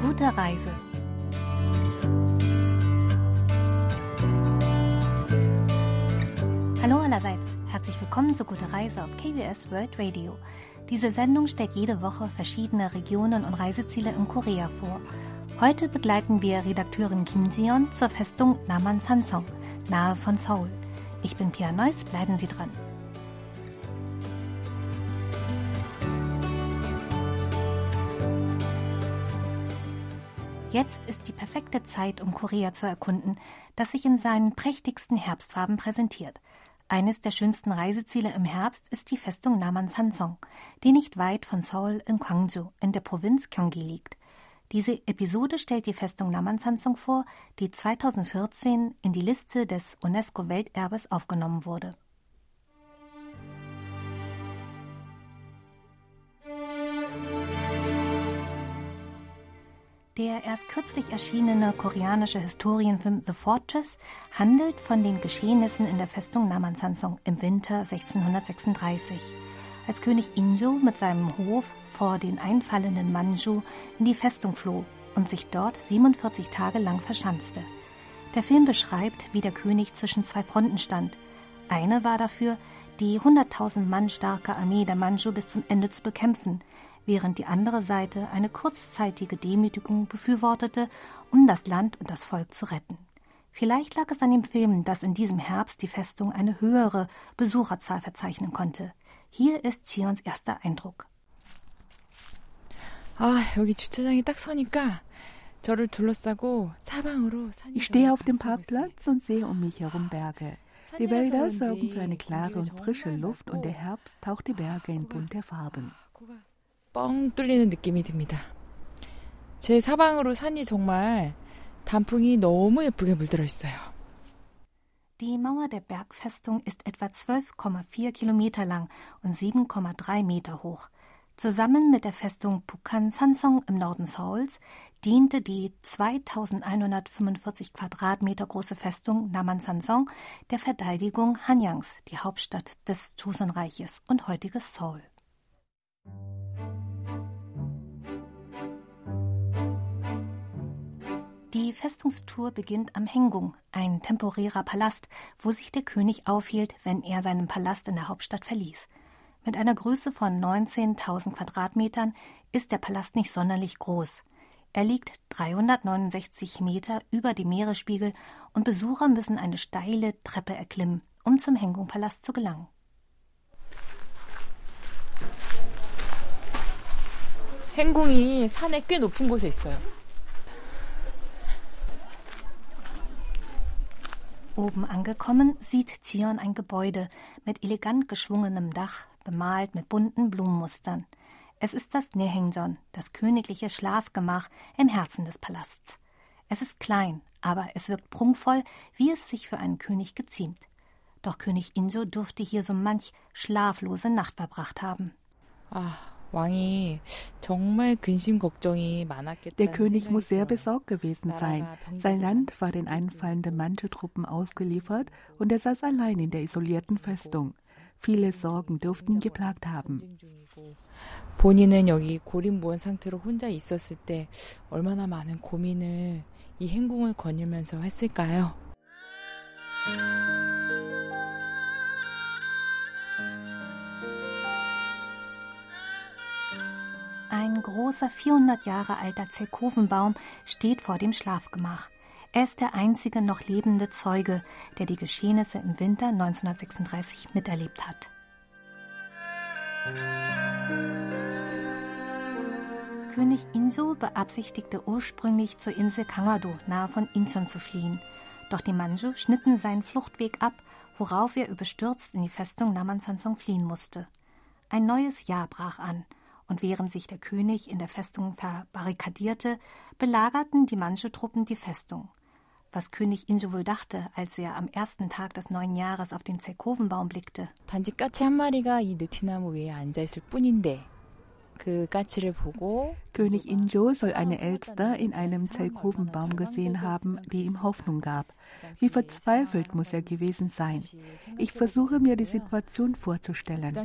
Gute Reise. Hallo allerseits, herzlich willkommen zu Gute Reise auf KBS World Radio. Diese Sendung stellt jede Woche verschiedene Regionen und Reiseziele in Korea vor. Heute begleiten wir Redakteurin Kim Sion zur Festung Naman Sansong, nahe von Seoul. Ich bin Pia Neuss, bleiben Sie dran. Jetzt ist die perfekte Zeit, um Korea zu erkunden, das sich in seinen prächtigsten Herbstfarben präsentiert. Eines der schönsten Reiseziele im Herbst ist die Festung Naman-Sansong, die nicht weit von Seoul in Gwangju in der Provinz Gyeonggi liegt. Diese Episode stellt die Festung Naman-Sansong vor, die 2014 in die Liste des UNESCO-Welterbes aufgenommen wurde. Der erst kürzlich erschienene koreanische Historienfilm The Fortress handelt von den Geschehnissen in der Festung Namansansong im Winter 1636, als König Injo mit seinem Hof vor den einfallenden Manju in die Festung floh und sich dort 47 Tage lang verschanzte. Der Film beschreibt, wie der König zwischen zwei Fronten stand. Eine war dafür, die 100.000 Mann starke Armee der Manju bis zum Ende zu bekämpfen, während die andere Seite eine kurzzeitige Demütigung befürwortete, um das Land und das Volk zu retten. Vielleicht lag es an dem Film, dass in diesem Herbst die Festung eine höhere Besucherzahl verzeichnen konnte. Hier ist Zions erster Eindruck. 아, 여기 주차장에 딱 서니까 저를 둘러싸고 사방으로 Ich stehe auf dem Parkplatz und sehe um mich herum Berge. Die Wälder sorgen für eine klare und frische Luft und der Herbst taucht die Berge in bunte Farben. 뻥 뚫리는 느낌이 듭니다. 제 사방으로 산이 정말 단풍이 너무 예쁘게 물들어 있어요. Die Mauer der Bergfestung ist etwa 12,4 Kilometer lang und 7,3 Meter hoch. Zusammen mit der Festung Pukan Sansong im Norden Seouls diente die 2145 Quadratmeter große Festung Naman Sansong der Verteidigung Hanyangs, die Hauptstadt des Joseon-Reiches und heutiges Seoul. Die Festungstour beginnt am Hengung, ein temporärer Palast, wo sich der König aufhielt, wenn er seinen Palast in der Hauptstadt verließ. Mit einer Größe von 19.000 Quadratmetern ist der Palast nicht sonderlich groß. Er liegt 369 Meter über dem Meeresspiegel und Besucher müssen eine steile Treppe erklimmen, um zum Hengung-Palast zu gelangen. 행궁이 산에 꽤 높은 곳에 있어요. Oben angekommen sieht Zion ein Gebäude mit elegant geschwungenem Dach, bemalt mit bunten Blumenmustern. Es ist das Nehengson, das königliche Schlafgemach im Herzen des Palasts. Es ist klein, aber es wirkt prunkvoll, wie es sich für einen König geziemt. Doch König Injo durfte hier so manch schlaflose Nacht verbracht haben. Ah, 왕이 정말 근심 걱정이 많았겠다. Der König muss sehr besorgt gewesen sein. Sein Land war den einfallenden Manteltruppen ausgeliefert und er saß allein in der isolierten Festung. Viele Sorgen dürften ihn geplagt haben. 본인은 여기 고립무원 상태로 혼자 있었을 때 얼마나 많은 고민을 이 행궁을 거닐면서 했을까요? Großer 400 Jahre alter Zerkovenbaum steht vor dem Schlafgemach. Er ist der einzige noch lebende Zeuge, der die Geschehnisse im Winter 1936 miterlebt hat. König Inso beabsichtigte ursprünglich zur Insel Kangado nahe von Incheon zu fliehen. Doch die Manju schnitten seinen Fluchtweg ab, worauf er überstürzt in die Festung Namansansong fliehen musste. Ein neues Jahr brach an – und während sich der König in der Festung verbarrikadierte, belagerten die Manchu-Truppen die Festung. Was König Injo wohl dachte, als er am ersten Tag des neuen Jahres auf den Zerkovenbaum blickte. 단지 까치 한 마리가 이 느티나무 위에 앉아 있을 뿐인데 König Injo soll eine Elster in einem Zelkovenbaum gesehen haben, die ihm Hoffnung gab. Wie verzweifelt muss er gewesen sein. Ich versuche mir die Situation vorzustellen.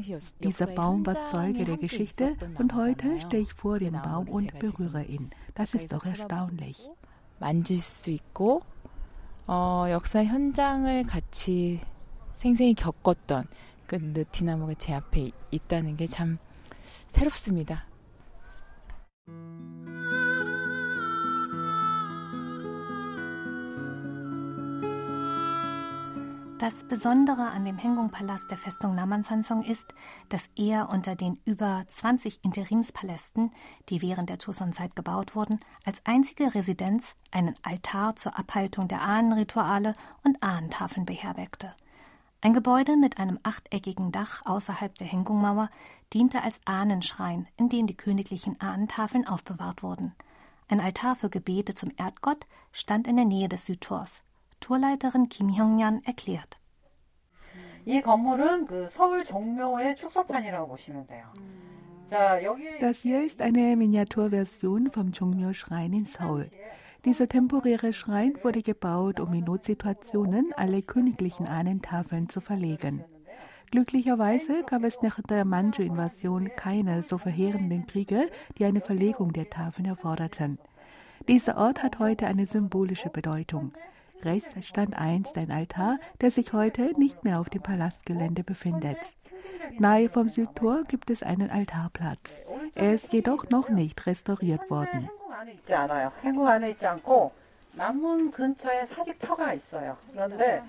Dieser Baum war Zeuge der Geschichte und heute stehe ich vor dem Baum und berühre ihn. Das ist doch erstaunlich. 만질 수 있고 어, 역사 현장을 같이 생생히 겪었던 그 느티나무가 제 앞에 있다는 게 참 새롭습니다. Das Besondere an dem Hengung-Palast der Festung Namansansong ist, dass er unter den über 20 Interimspalästen, die während der Joseon-Zeit gebaut wurden, als einzige Residenz einen Altar zur Abhaltung der Ahnenrituale und Ahnentafeln beherbergte. Ein Gebäude mit einem achteckigen Dach außerhalb der Hengung-Mauer diente als Ahnenschrein, in dem die königlichen Ahnentafeln aufbewahrt wurden. Ein Altar für Gebete zum Erdgott stand in der Nähe des Südtors. Tourleiterin Kim Hyung-jan erklärt. Das hier ist eine Miniaturversion vom Jongmyo-Schrein in Seoul. Dieser temporäre Schrein wurde gebaut, um in Notsituationen alle königlichen Ahnentafeln zu verlegen. Glücklicherweise gab es nach der Manchu-Invasion keine so verheerenden Kriege, die eine Verlegung der Tafeln erforderten. Dieser Ort hat heute eine symbolische Bedeutung. Rechts stand einst ein Altar, der sich heute nicht mehr auf dem Palastgelände befindet. Nahe vom Südtor gibt es einen Altarplatz. Er ist jedoch noch nicht restauriert worden. 남문 근처에 사직터가 있어요. 그런데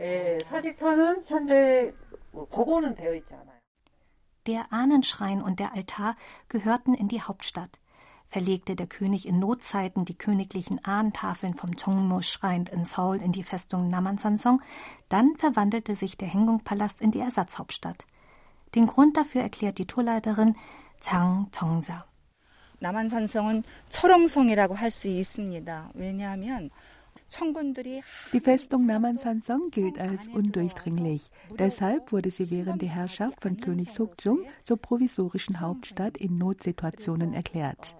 예, 사직터는 현재 복원은 되어 있지 않아요. Der Ahnenschrein und der Altar gehörten in die Hauptstadt verlegte der König in Notzeiten die königlichen Ahnentafeln vom Chongmo-Schrein in Seoul in die Festung Namansansong, dann verwandelte sich der Hengung-Palast in die Ersatzhauptstadt. Den Grund dafür erklärt die Tourleiterin Zhang Chongja. 남한산성은 철옹성이라고 할 수 있습니다. 왜냐하면 die Festung Namansansong gilt als undurchdringlich. Deshalb wurde sie während der Herrschaft von König Sukjung zur provisorischen Hauptstadt in Notsituationen erklärt.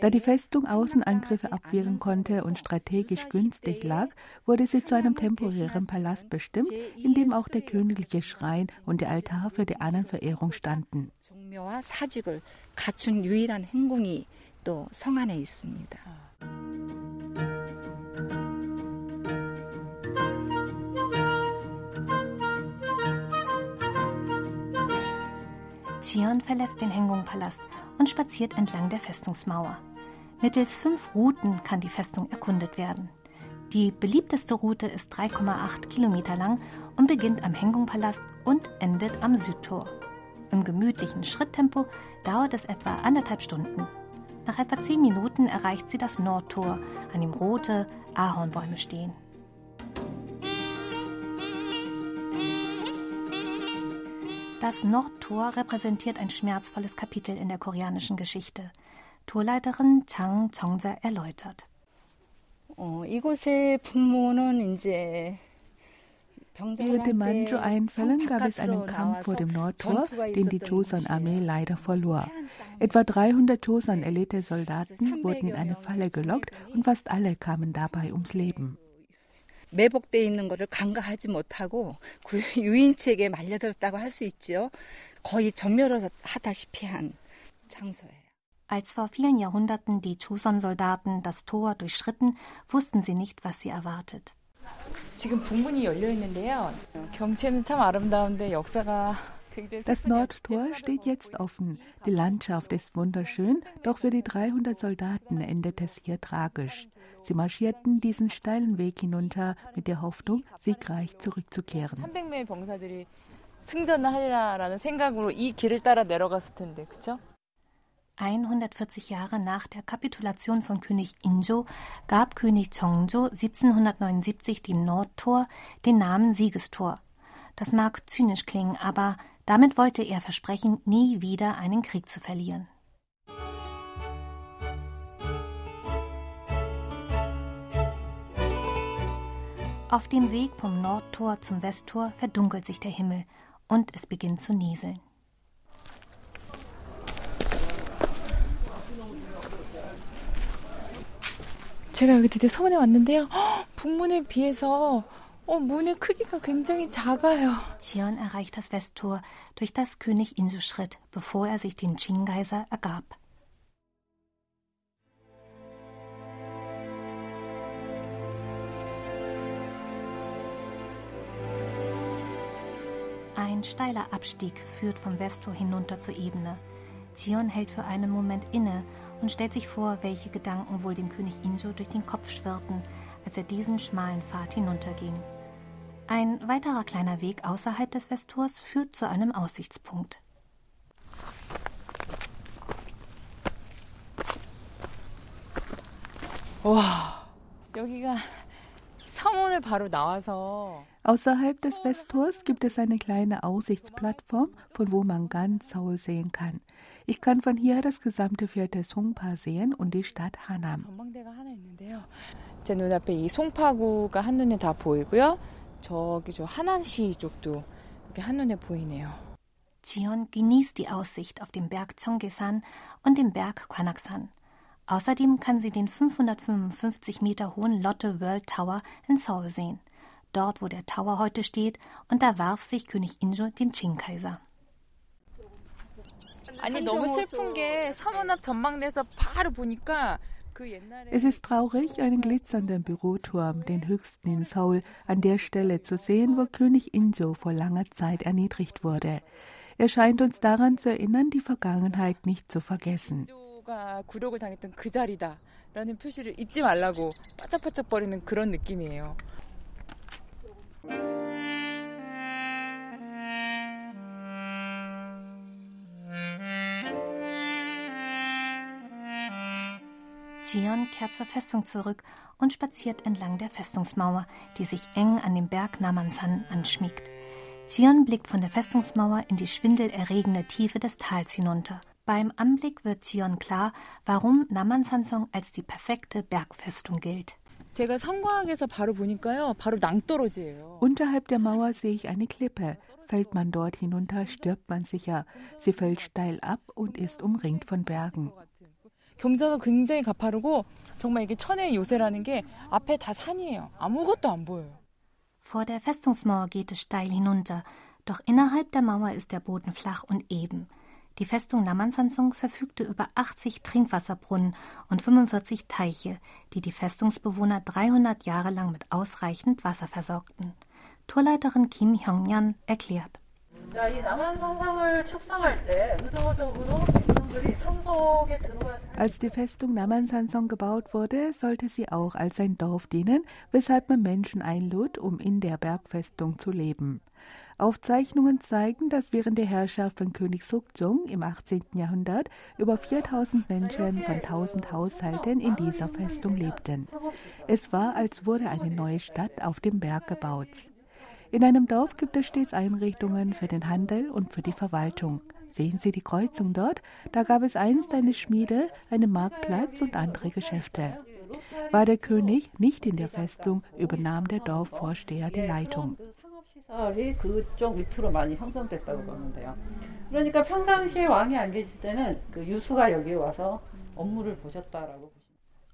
Da die Festung Außenangriffe abwehren konnte und strategisch günstig lag, wurde sie zu einem temporären Palast bestimmt, in dem auch der königliche Schrein und der Altar für die Ahnenverehrung standen. 갖춘 유일한 행궁이 또성 안에 있습니다. Xion verlässt den Hengung-Palast und spaziert entlang der Festungsmauer. Mittels fünf Routen kann die Festung erkundet werden. Die beliebteste Route ist 3,8 Kilometer lang und beginnt am Hengung-Palast und endet am Südtor. Im gemütlichen Schritttempo dauert es etwa anderthalb Stunden. Nach etwa zehn Minuten erreicht sie das Nordtor, an dem rote Ahornbäume stehen. Das Nordtor repräsentiert ein schmerzvolles Kapitel in der koreanischen Geschichte. Torleiterin Chang Chongsa erläutert. Während den Manchu-Einfällen gab es einen Kampf vor dem Nordtor, den die Joseon-Armee leider verlor. Etwa 300 Joseon-Elite-Soldaten wurden in eine Falle gelockt und fast alle kamen dabei ums Leben. 매복돼 있는 것을 간과하지 못하고 그 유인책에 말려들었다고 할 수 있죠. 거의 전멸하다시피 한 장소예요. Als vor vielen Jahrhunderten die Chuson-Soldaten das Tor durchschritten, wussten sie nicht, was sie erwartet. 지금 북문이 열려 있는데요. 경치는 참 아름다운데 역사가 Das Nordtor steht jetzt offen. Die Landschaft ist wunderschön, doch für die 300 Soldaten endet es hier tragisch. Sie marschierten diesen steilen Weg hinunter mit der Hoffnung, siegreich zurückzukehren. 300명의 병사들이 승전을 하리라라는 생각으로 이 길을 따라 내려갔을 텐데, 그렇죠? 140 Jahre nach der Kapitulation von König Injo gab König Chongjo 1779 dem Nordtor den Namen Siegestor. Das mag zynisch klingen, aber damit wollte er versprechen, nie wieder einen Krieg zu verlieren. Auf dem Weg vom Nordtor zum Westtor verdunkelt sich der Himmel und es beginnt zu nieseln. 제가 여기 드디어 서문에 왔는데요. 허, 북문에 비해서 어, 문의 크기가 굉장히 작아요. Zion erreicht das Westtor durch das König Insu-Schritt, bevor er sich dem Qing-Kaiser ergab. Ein steiler Abstieg führt vom Westtor hinunter zur Ebene. Zion hält für einen Moment inne und stellt sich vor, welche Gedanken wohl dem König Inso durch den Kopf schwirrten, als er diesen schmalen Pfad hinunterging. Ein weiterer kleiner Weg außerhalb des Westtors führt zu einem Aussichtspunkt. 와, 여기가 서문을 바로 나와서 Außerhalb des Westtors gibt es eine kleine Aussichtsplattform, von wo man ganz Seoul sehen kann. Ich kann von hier das gesamte Viertel Songpa sehen und die Stadt Hanam. 전망대가 하나 있는데요. 제 눈앞에 이 송파구가 한눈에 다 보이고요. 저기 저 하남시 쪽도 이렇게 한눈에 보이네요. Zion genießt die Aussicht auf den Berg Chonggesan und den Berg Kwanaksan. Außerdem kann sie den 555 Meter hohen Lotte World Tower in Seoul sehen. Dort, wo der Tower heute steht, und da warf sich König Injo dem Qing-Kaiser. 아니 너무 슬픈 게 서문 앞 전망대에서 바로 보니까 그 옛날에 Es ist traurig, einen glitzernden Büroturm, den höchsten in Seoul, an der Stelle zu sehen, wo König Injo vor langer Zeit erniedrigt wurde. Er scheint uns daran zu erinnern, die Vergangenheit nicht zu vergessen. 인조가 굴욕을 당했던 그 자리다라는 표시를 잊지 말라고 바짝바짝거리는 그런 느낌이에요. Zion kehrt zur Festung zurück und spaziert entlang der Festungsmauer, die sich eng an dem Berg Namansan anschmiegt. Zion blickt von der Festungsmauer in die schwindelerregende Tiefe des Tals hinunter. Beim Anblick wird Zion klar, warum Namansansong als die perfekte Bergfestung gilt. 제가 성곽에서 바로 보니까요, 바로 낭떠러지예요. Unterhalb der Mauer sehe ich eine Klippe. Fällt man dort hinunter, stirbt man sicher. Sie fällt steil ab und ist umringt von Bergen. 경사가 굉장히 가파르고 정말 이게 천의 요새라는 게 앞에 다 산이에요. 아무것도 안 보여요. Vor der Festungsmauer geht es steil hinunter, doch innerhalb der Mauer ist der Boden flach und eben. Die Festung Namansansong verfügte über 80 Trinkwasserbrunnen und 45 Teiche, die die Festungsbewohner 300 Jahre lang mit ausreichend Wasser versorgten. Tourleiterin Kim Hyung-jan erklärt. 자, als die Festung Namansanson gebaut wurde, sollte sie auch als ein Dorf dienen, weshalb man Menschen einlud, um in der Bergfestung zu leben. Aufzeichnungen zeigen, dass während der Herrschaft von König Sukjung im 18. Jahrhundert über 4000 Menschen von 1000 Haushalten in dieser Festung lebten. Es war, als wurde eine neue Stadt auf dem Berg gebaut. In einem Dorf gibt es stets Einrichtungen für den Handel und für die Verwaltung. Sehen Sie die Kreuzung dort? Da gab es einst eine Schmiede, einen Marktplatz und andere Geschäfte. War der König nicht in der Festung, übernahm der Dorfvorsteher die Leitung. 그 상업시설이 그쪽 밑으로 많이 형성됐다고 보는데요. 그러니까 평상시에 왕이 안 계실 때는 그 유수가 여기 와서 업무를 보셨다라고 보시면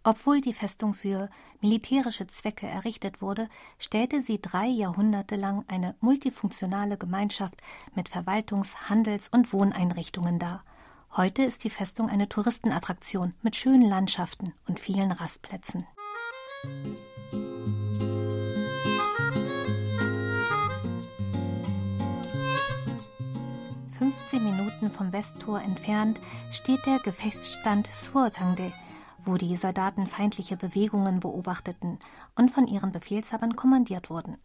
obwohl die Festung für militärische Zwecke errichtet wurde, stellte sie drei Jahrhunderte lang eine multifunktionale Gemeinschaft mit Verwaltungs-, Handels- und Wohneinrichtungen dar. Heute ist die Festung eine Touristenattraktion mit schönen Landschaften und vielen Rastplätzen. Minuten vom Westtor entfernt steht der Gefechtsstand Suotangde, wo die Soldaten feindliche Bewegungen beobachteten und von ihren Befehlshabern kommandiert wurden.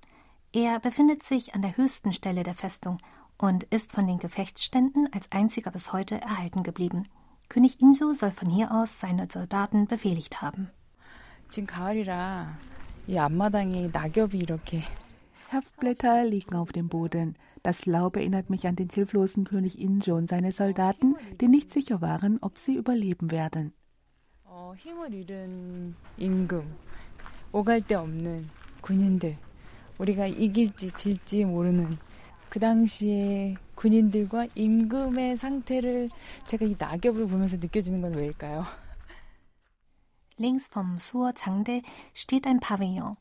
Er befindet sich an der höchsten Stelle der Festung und ist von den Gefechtsständen als einziger bis heute erhalten geblieben. König Inju soll von hier aus seine Soldaten befehligt haben. Herbstblätter liegen auf dem Boden. Das Laub erinnert mich an den hilflosen König Injo und seine Soldaten, die nicht sicher waren, ob sie überleben werden. 어, 힘을 잃은 임금, 오갈 데 없는 군인들, 우리가 이길지 질지 모르는 그 당시에 군인들과 임금의 상태를 제가 이 낙엽을 보면서 느껴지는 건 왜일까요? Links vom Suo Changde steht ein Pavillon.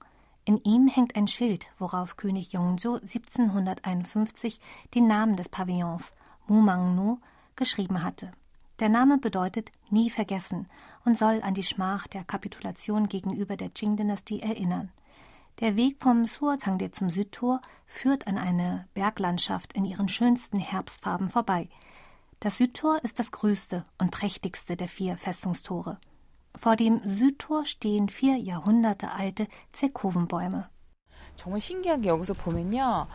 In ihm hängt ein Schild, worauf König Yongjo 1751 den Namen des Pavillons, Mumangno, geschrieben hatte. Der Name bedeutet nie vergessen und soll an die Schmach der Kapitulation gegenüber der Qing-Dynastie erinnern. Der Weg vom Suozhangde zum Südtor führt an eine Berglandschaft in ihren schönsten Herbstfarben vorbei. Das Südtor ist das größte und prächtigste der vier Festungstore. Vor dem Südtor stehen vier Jahrhunderte alte Zerkovenbäume. 정말 신기한 게 여기서 보면요.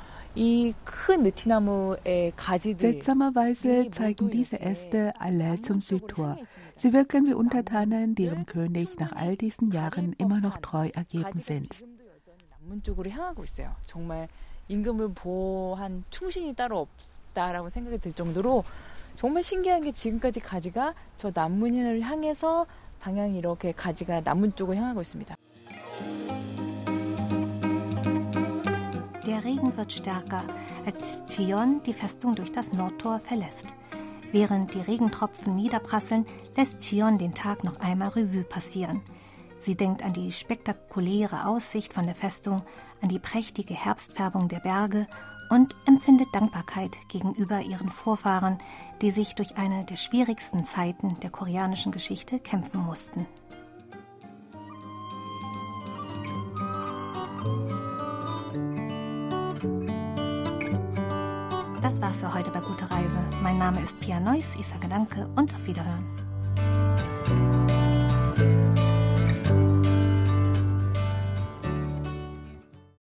Seltsamerweise zeigen diese Äste alle zum Südtor. Sie wirken wie Untertanen, die ihrem König nach all diesen Jahren immer noch treu ergeben sind. 임금을 보호한 충신이 따로 없다라고 생각이 들 정도로 정말 신기한 게 지금까지 가지가 저 남문을 향해서 방향이 이렇게 가지가 남문 쪽으로 향하고 있습니다. Der Regen wird stärker, als Zion die Festung durch das Nordtor verlässt. Während die Regentropfen niederprasseln, lässt Zion den Tag noch einmal Revue passieren. Sie denkt an die spektakuläre Aussicht von der Festung, an die prächtige Herbstfärbung der Berge und empfindet Dankbarkeit gegenüber ihren Vorfahren, die sich durch eine der schwierigsten Zeiten der koreanischen Geschichte kämpfen mussten. Für heute bei Gute Reise. Mein Name ist Pia Neuss, ich sage Danke und auf Wiederhören.